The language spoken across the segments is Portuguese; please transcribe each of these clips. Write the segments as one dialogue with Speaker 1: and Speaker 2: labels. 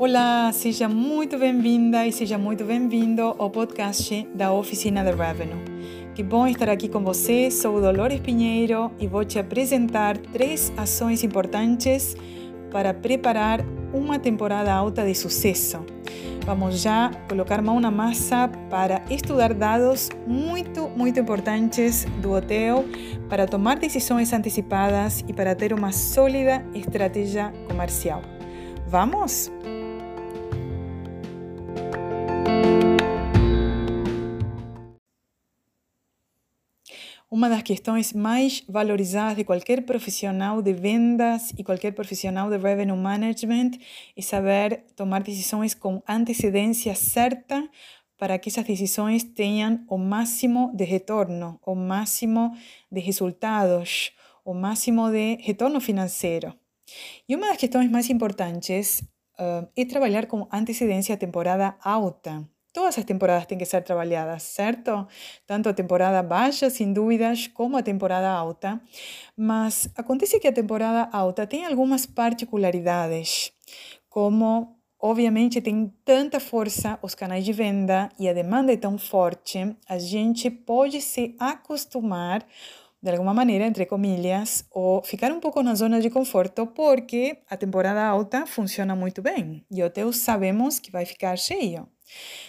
Speaker 1: Olá, seja muito bem-vinda e seja muito bem-vindo ao podcast da Oficina de Revenue. Que bom estar aqui com você. Sou Dolores Pinheiro e vou te apresentar três ações importantes para preparar uma temporada alta de sucesso. Vamos já colocar mão na massa para estudar dados muito, muito importantes do hotel, para tomar decisões antecipadas e para ter uma sólida estratégia comercial. Vamos? Uma das questões mais valorizadas de qualquer profissional de vendas e qualquer profissional de revenue management é saber tomar decisões com antecedência certa para que essas decisões tenham o máximo de retorno, o máximo de resultados, o máximo de retorno financeiro. E uma das questões mais importantes uh, é trabalhar com antecedência a temporada alta. Todas as temporadas têm que ser trabalhadas, certo? Tanto a temporada baixa, sem dúvidas, como a temporada alta. Mas acontece que a temporada alta tem algumas particularidades, como obviamente tem tanta força os canais de venda e a demanda é tão forte, a gente pode se acostumar de alguma maneira, entre comillas, ou ficar um pouco na zona de conforto, porque a temporada alta funciona muito bem e hotel sabemos que vai ficar cheio.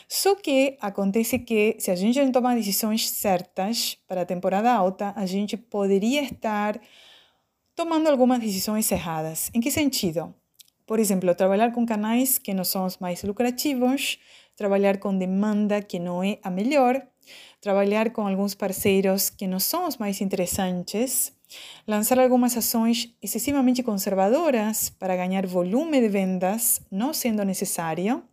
Speaker 1: Só que acontece que se a gente não toma decisões certas para a temporada alta, a gente poderia estar tomando algumas decisões erradas. Em que sentido? Por exemplo, trabalhar com canais que não são os mais lucrativos, trabalhar com demanda que não é a melhor, trabalhar com alguns parceiros que não são os mais interessantes, lançar algumas ações excessivamente conservadoras para ganhar volume de vendas, não sendo necessário,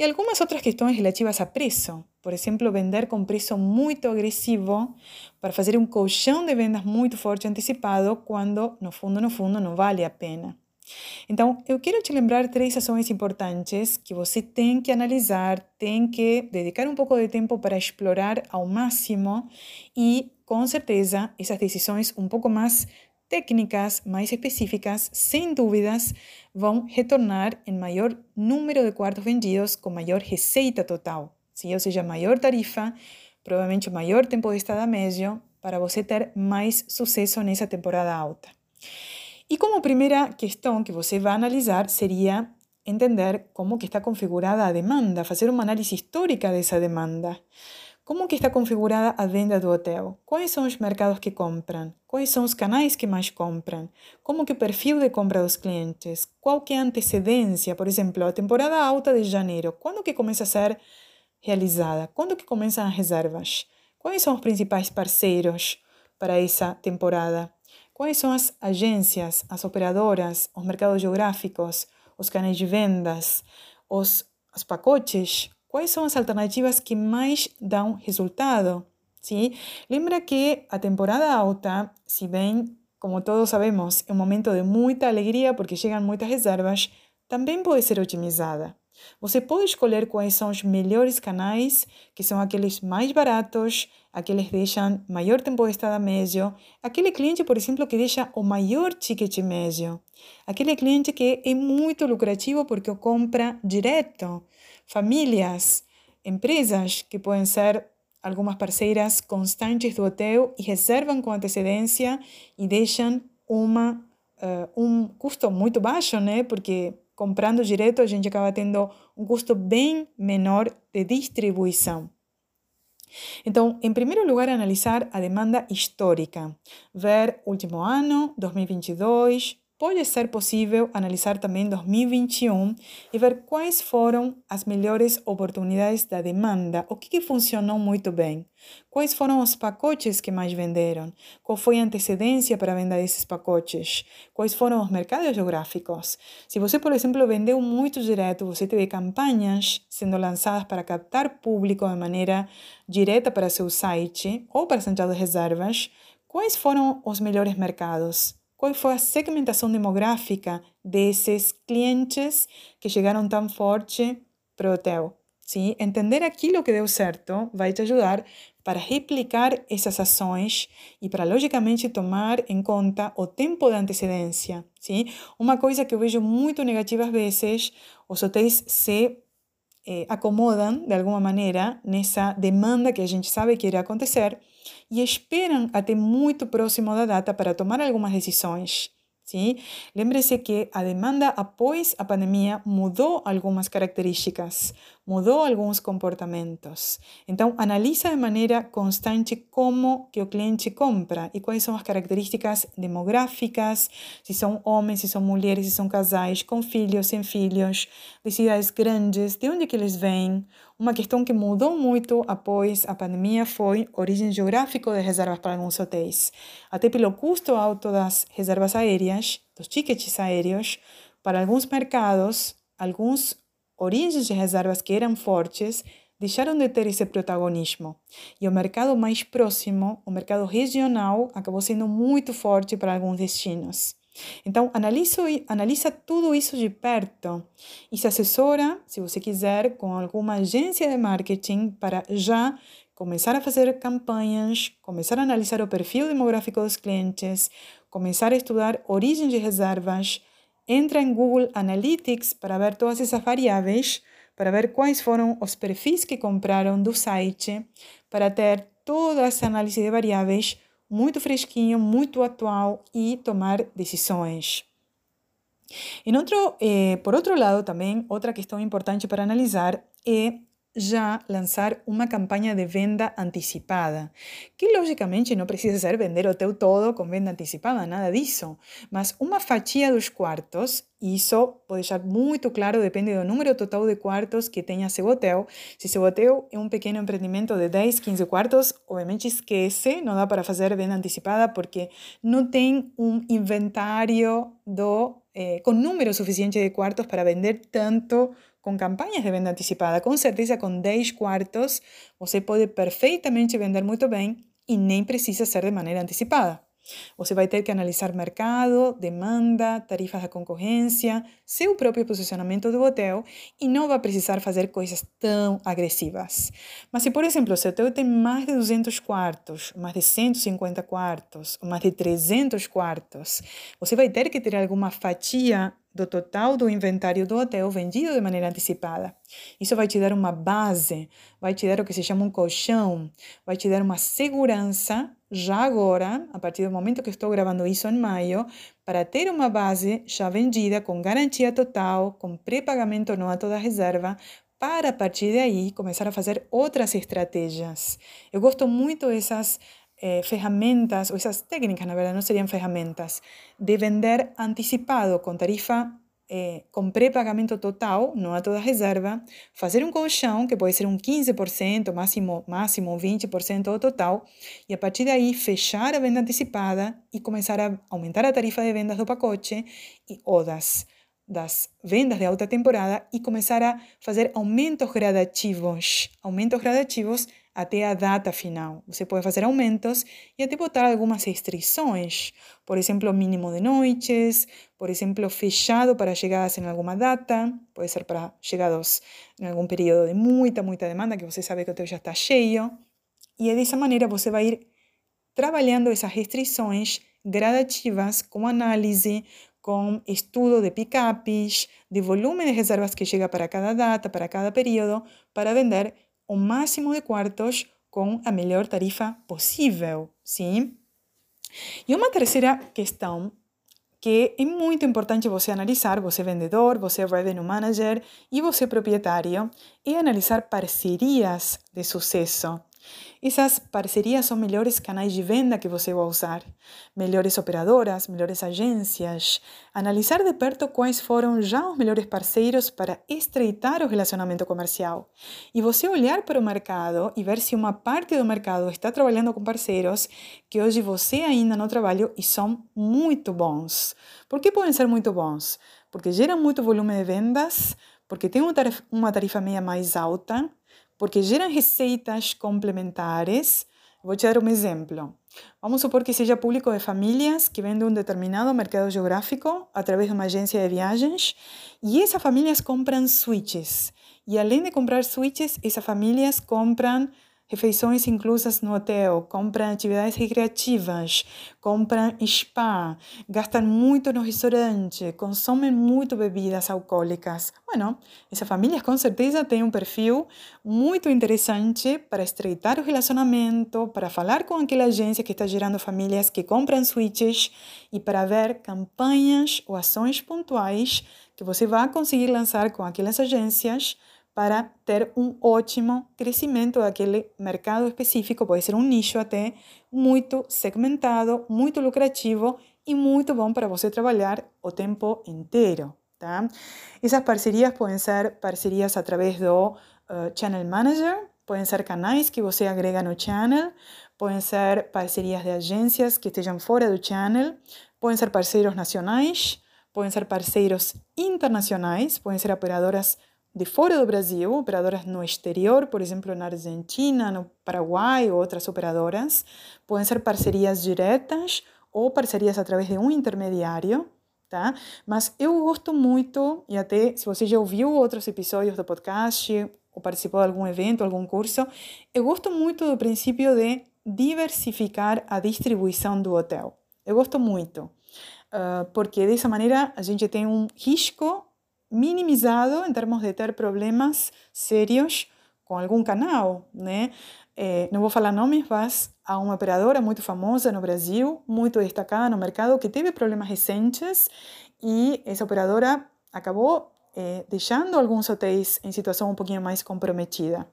Speaker 1: e algumas outras questões relativas a preço. Por exemplo, vender com preço muito agressivo para fazer um colchão de vendas muito forte antecipado, quando no fundo, no fundo, não vale a pena. Então, eu quero te lembrar três ações importantes que você tem que analisar, tem que dedicar um pouco de tempo para explorar ao máximo e, com certeza, essas decisões um pouco mais técnicas, mais específicas, sem dúvidas, vão retornar em maior número de quartos vendidos com maior receita total. Sim? Ou seja, maior tarifa, provavelmente maior tempo de estada médio, para você ter mais sucesso nessa temporada alta. E como primeira questão que você vai analisar seria entender como que está configurada a demanda, fazer uma análise histórica dessa demanda. Como que está configurada a venda do hotel? Quais são os mercados que compram? Quais são os canais que mais compram? Como que o perfil de compra dos clientes? Qual que é a antecedência? Por exemplo, a temporada alta de janeiro, quando que começa a ser realizada? Quando que começam as reservas? Quais são os principais parceiros para essa temporada? Quais são as agências, as operadoras, os mercados geográficos, os canais de vendas, os, os pacotes? Quais são as alternativas que mais dão resultado? Sim? Lembra que a temporada alta, se bem, como todos sabemos, é um momento de muita alegria porque chegam muitas reservas, também pode ser otimizada. Você pode escolher quais são os melhores canais, que são aqueles mais baratos, aqueles que deixam maior tempo de estada médio, aquele cliente, por exemplo, que deixa o maior ticket médio, aquele cliente que é muito lucrativo porque compra direto, famílias, empresas que podem ser algumas parceiras constantes do hotel e reservam com antecedência e deixam uma, uh, um custo muito baixo, né? Porque comprando direto, a gente acaba tendo um custo bem menor de distribuição. Então, em primeiro lugar, analisar a demanda histórica, ver último ano, 2022, pode ser possível analisar também 2021 e ver quais foram as melhores oportunidades da demanda, o que, que, funcionou muito bem, quais foram os pacotes que mais venderam, qual foi a antecedência para a venda desses pacotes, quais foram os mercados geográficos. Se você, por exemplo, vendeu muito direto, você teve campanhas sendo lançadas para captar público de maneira direta para seu site ou para central de reservas, quais foram os melhores mercados? Qual foi a segmentação demográfica desses clientes que chegaram tão forte para o hotel. Sim? Entender aquilo que deu certo vai te ajudar para replicar essas ações e para, logicamente, tomar em conta o tempo de antecedência. Sim? Uma coisa que eu vejo muito negativa às vezes, os hotéis se eh, acomodam, de alguma maneira, nessa demanda que a gente sabe que irá acontecer e esperam até muito próximo da data para tomar algumas decisões. Sim? Lembre-se que a demanda após a pandemia mudou algumas características, mudou alguns comportamentos. Então, analisa de maneira constante como que o cliente compra e quais são as características demográficas, se são homens, se são mulheres, se são casais, com filhos, sem filhos, de cidades grandes, de onde que eles vêm, uma questão que mudou muito após a pandemia foi origem geográfica das reservas para alguns hotéis. Até pelo custo alto das reservas aéreas, dos tickets aéreos, para alguns mercados, alguns origens de reservas que eram fortes deixaram de ter esse protagonismo. E o mercado mais próximo, o mercado regional, acabou sendo muito forte para alguns destinos. Então, analisa, analisa tudo isso de perto e se assessora, se você quiser, com alguma agência de marketing para já começar a fazer campanhas, começar a analisar o perfil demográfico dos clientes, começar a estudar origem de reservas. Entra em Google Analytics para ver todas essas variáveis, para ver quais foram os perfis que compraram do site, para ter toda essa análise de variáveis muito fresquinho, muito atual e tomar decisões. Em outro, eh, por outro lado, também, outra questão importante para analisar é já lançar uma campanha de venda antecipada, que logicamente não precisa ser vender o teu todo com venda antecipada, nada disso, mas uma fatia dos quartos, isso pode deixar muito claro, depende do número total de quartos que tenha seu hotel. Se seu hotel é um pequeno empreendimento de 10, 15 quartos, obviamente esquece, não dá para fazer venda antecipada porque não tem um inventário do, eh, com número suficiente de quartos para vender tanto com campanhas de venda antecipada. Com certeza, com 10 quartos, você pode perfeitamente vender muito bem e nem precisa ser de maneira antecipada. Você vai ter que analisar mercado, demanda, tarifas da concorrência, seu próprio posicionamento do hotel e não vai precisar fazer coisas tão agressivas. Mas se, por exemplo, seu hotel tem mais de 200 quartos, mais de 150 quartos, mais de 300 quartos, você vai ter que ter alguma fatia do total do inventário do hotel vendido de maneira antecipada. Isso vai te dar uma base, vai te dar o que se chama um colchão, vai te dar uma segurança já agora, a partir do momento que estou gravando isso em maio, para ter uma base já vendida com garantia total, com pré-pagamento no ato da reserva, para a partir daí começar a fazer outras estratégias. Eu gosto muito dessas eh, ferramentas, ou essas técnicas, na verdade, não seriam ferramentas, de vender antecipado com tarifa eh, com pré-pagamento total, no ato da reserva, fazer um colchão, que pode ser um 15%, máximo, máximo 20% do total, e a partir daí fechar a venda antecipada e começar a aumentar a tarifa de vendas do pacote e, ou das, das vendas de alta temporada e começar a fazer aumentos gradativos, aumentos gradativos até a data final. Você pode fazer aumentos e até botar algumas restrições, por exemplo, mínimo de noites, por exemplo, fechado para chegadas em alguma data, pode ser para chegados em algum período de muita, muita demanda, que você sabe que o teu já está cheio. E dessa maneira você vai ir trabalhando essas restrições gradativas com análise, com estudo de picapes, de volume de reservas que chega para cada data, para cada período, para vender o máximo de quartos com a melhor tarifa possível, sim? E uma terceira questão que é muito importante você analisar, você vendedor, você revenue manager e você proprietário, é analisar parcerias de sucesso. Essas parcerias são melhores canais de venda que você vai usar, melhores operadoras, melhores agências. Analisar de perto quais foram já os melhores parceiros para estreitar o relacionamento comercial. E você olhar para o mercado e ver se uma parte do mercado está trabalhando com parceiros que hoje você ainda não trabalha e são muito bons. Por que podem ser muito bons? Porque geram muito volume de vendas, porque tem uma tarifa meia mais alta, porque geram receitas complementares. Vou te dar um exemplo. Vamos supor que seja público de famílias que vendem um determinado mercado geográfico através de uma agência de viagens e essas famílias compram switches. E além de comprar suítes, essas famílias compram refeições inclusas no hotel, compram atividades recreativas, compram spa, gastam muito no restaurante, consomem muito bebidas alcoólicas. Bueno, essas famílias com certeza têm um perfil muito interessante para estreitar o relacionamento, para falar com aquela agência que está gerando famílias que compram suítes e para ver campanhas ou ações pontuais que você vai conseguir lançar com aquelas agências para ter um ótimo crescimento daquele mercado específico, pode ser um nicho até muito segmentado, muito lucrativo e muito bom para você trabalhar o tempo inteiro. Tá? Essas parcerias podem ser parcerias através do uh, Channel Manager, podem ser canais que você agrega no channel, podem ser parcerias de agências que estejam fora do channel, podem ser parceiros nacionais, podem ser parceiros internacionais, podem ser operadoras de fora do Brasil, operadoras no exterior, por exemplo, na Argentina, no Paraguai ou outras operadoras. Podem ser parcerias diretas ou parcerias através de um intermediário, tá? Mas eu gosto muito, e até se você já ouviu outros episódios do podcast ou participou de algum evento, algum curso, eu gosto muito do princípio de diversificar a distribuição do hotel. Eu gosto muito, uh, porque dessa maneira a gente tem um risco minimizado em termos de ter problemas sérios com algum canal, né? É, não vou falar nomes, mas há uma operadora muito famosa no Brasil, muito destacada no mercado, que teve problemas recentes e essa operadora acabou é, deixando alguns hotéis em situação um pouquinho mais comprometida.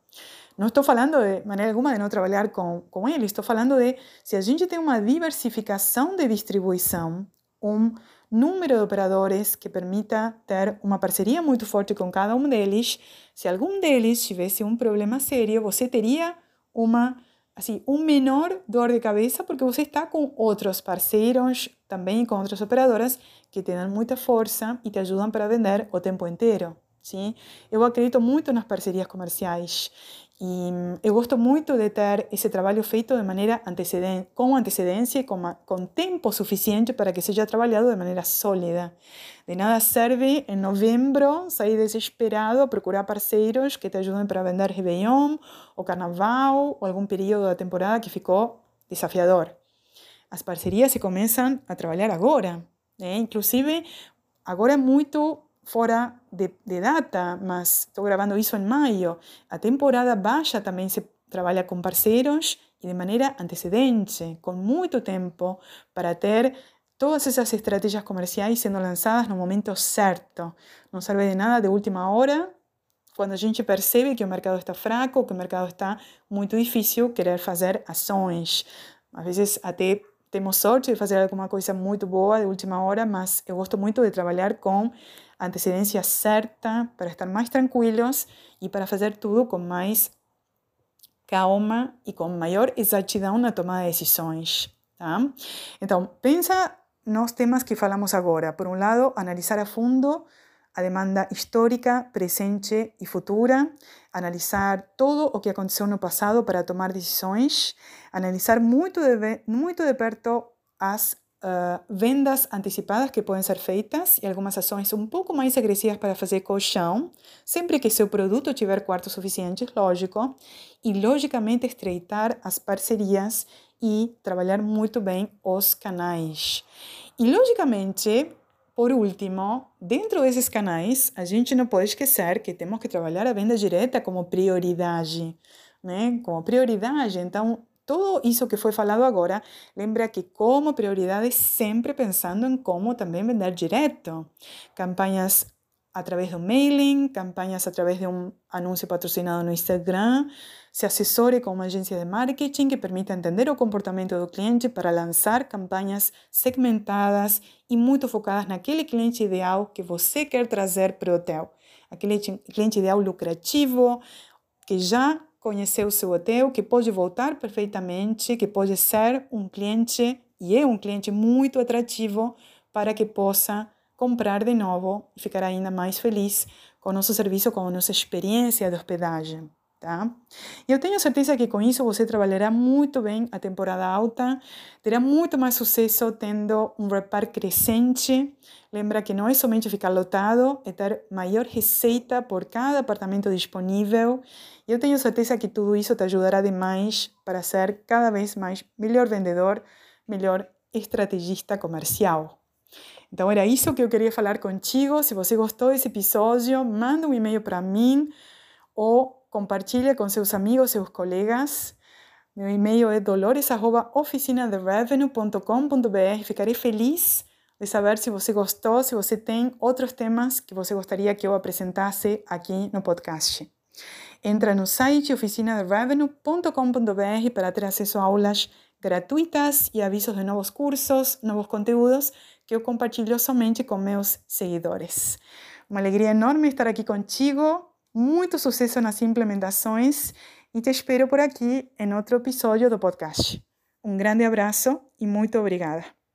Speaker 1: Não estou falando de maneira alguma de não trabalhar com, com eles, estou falando de se a gente tem uma diversificação de distribuição, um número de operadores que permita ter uma parceria muito forte com cada um deles. Se algum deles tivesse um problema sério, você teria uma assim, um menor dor de cabeça porque você está com outros parceiros, também com outras operadoras que te dão muita força e te ajudam para vender o tempo inteiro. Sim? Eu acredito muito nas parcerias comerciais e eu gosto muito de ter esse trabalho feito de maneira antecedente, com antecedência e com, com tempo suficiente para que seja trabalhado de maneira sólida. De nada serve em novembro sair desesperado a procurar parceiros que te ajudem para vender Réveillon, ou Carnaval, ou algum período da temporada que ficou desafiador. As parcerias se começam a trabalhar agora. Né? Inclusive, agora é muito fora de, data, mas estou gravando isso em maio. A temporada baixa também se trabalha com parceiros e de maneira antecedente, com muito tempo, para ter todas essas estratégias comerciais sendo lançadas no momento certo. Não serve de nada de última hora, quando a gente percebe que o mercado está fraco, que o mercado está muito difícil, querer fazer ações. Às vezes até temos sorte de fazer alguma coisa muito boa de última hora, mas eu gosto muito de trabalhar com antecedência certa para estar mais tranquilos e para fazer tudo com mais calma e com maior exatidão na tomada de decisões. Tá? Então, pensa nos temas que falamos agora. Por um lado, analisar a fundo a demanda histórica, presente e futura, analisar todo o que aconteceu no passado para tomar decisões, analisar muito de, muito de perto as uh, vendas antecipadas que podem ser feitas e algumas ações um pouco mais agressivas para fazer colchão, sempre que seu produto tiver quartos suficientes, lógico, e logicamente estreitar as parcerias e trabalhar muito bem os canais. E logicamente, por último, dentro desses canais, a gente não pode esquecer que temos que trabalhar a venda direta como prioridade, né? Como prioridade. Então, tudo isso que foi falado agora, lembra que como prioridade sempre pensando em como também vender direto. Campanhas através do mailing, campanhas através de um anúncio patrocinado no Instagram, se assessore com uma agência de marketing que permita entender o comportamento do cliente para lançar campanhas segmentadas e muito focadas naquele cliente ideal que você quer trazer para o hotel. Aquele cliente ideal lucrativo, que já conhecer o seu hotel, que pode voltar perfeitamente, que pode ser um cliente e é um cliente muito atrativo para que possa comprar de novo e ficar ainda mais feliz com o nosso serviço, com a nossa experiência de hospedagem. tá? Eu tenho certeza que com isso você trabalhará muito bem a temporada alta, terá muito mais sucesso tendo um repar crescente. Lembra que não é somente ficar lotado, é ter maior receita por cada apartamento disponível. Eu tenho certeza que tudo isso te ajudará demais para ser cada vez mais melhor vendedor, melhor estrategista comercial. Então era isso que eu queria falar contigo. Se você gostou desse episódio, manda um e-mail para mim ou compartilhe com seus amigos, seus colegas. Meu e-mail é dolores.oficinaderevenue.com.br. Ficarei feliz de saber se você gostou, se você tem outros temas que você gostaria que eu apresentasse aqui no podcast. Entra no site oficinaderevenue.com.br para ter acesso a aulas gratuitas e avisos de novos cursos, novos conteúdos que eu compartilho somente com meus seguidores. Uma alegria enorme estar aqui contigo. Muito sucesso nas implementações e te espero por aqui em outro episódio do podcast. Um grande abraço e muito obrigada.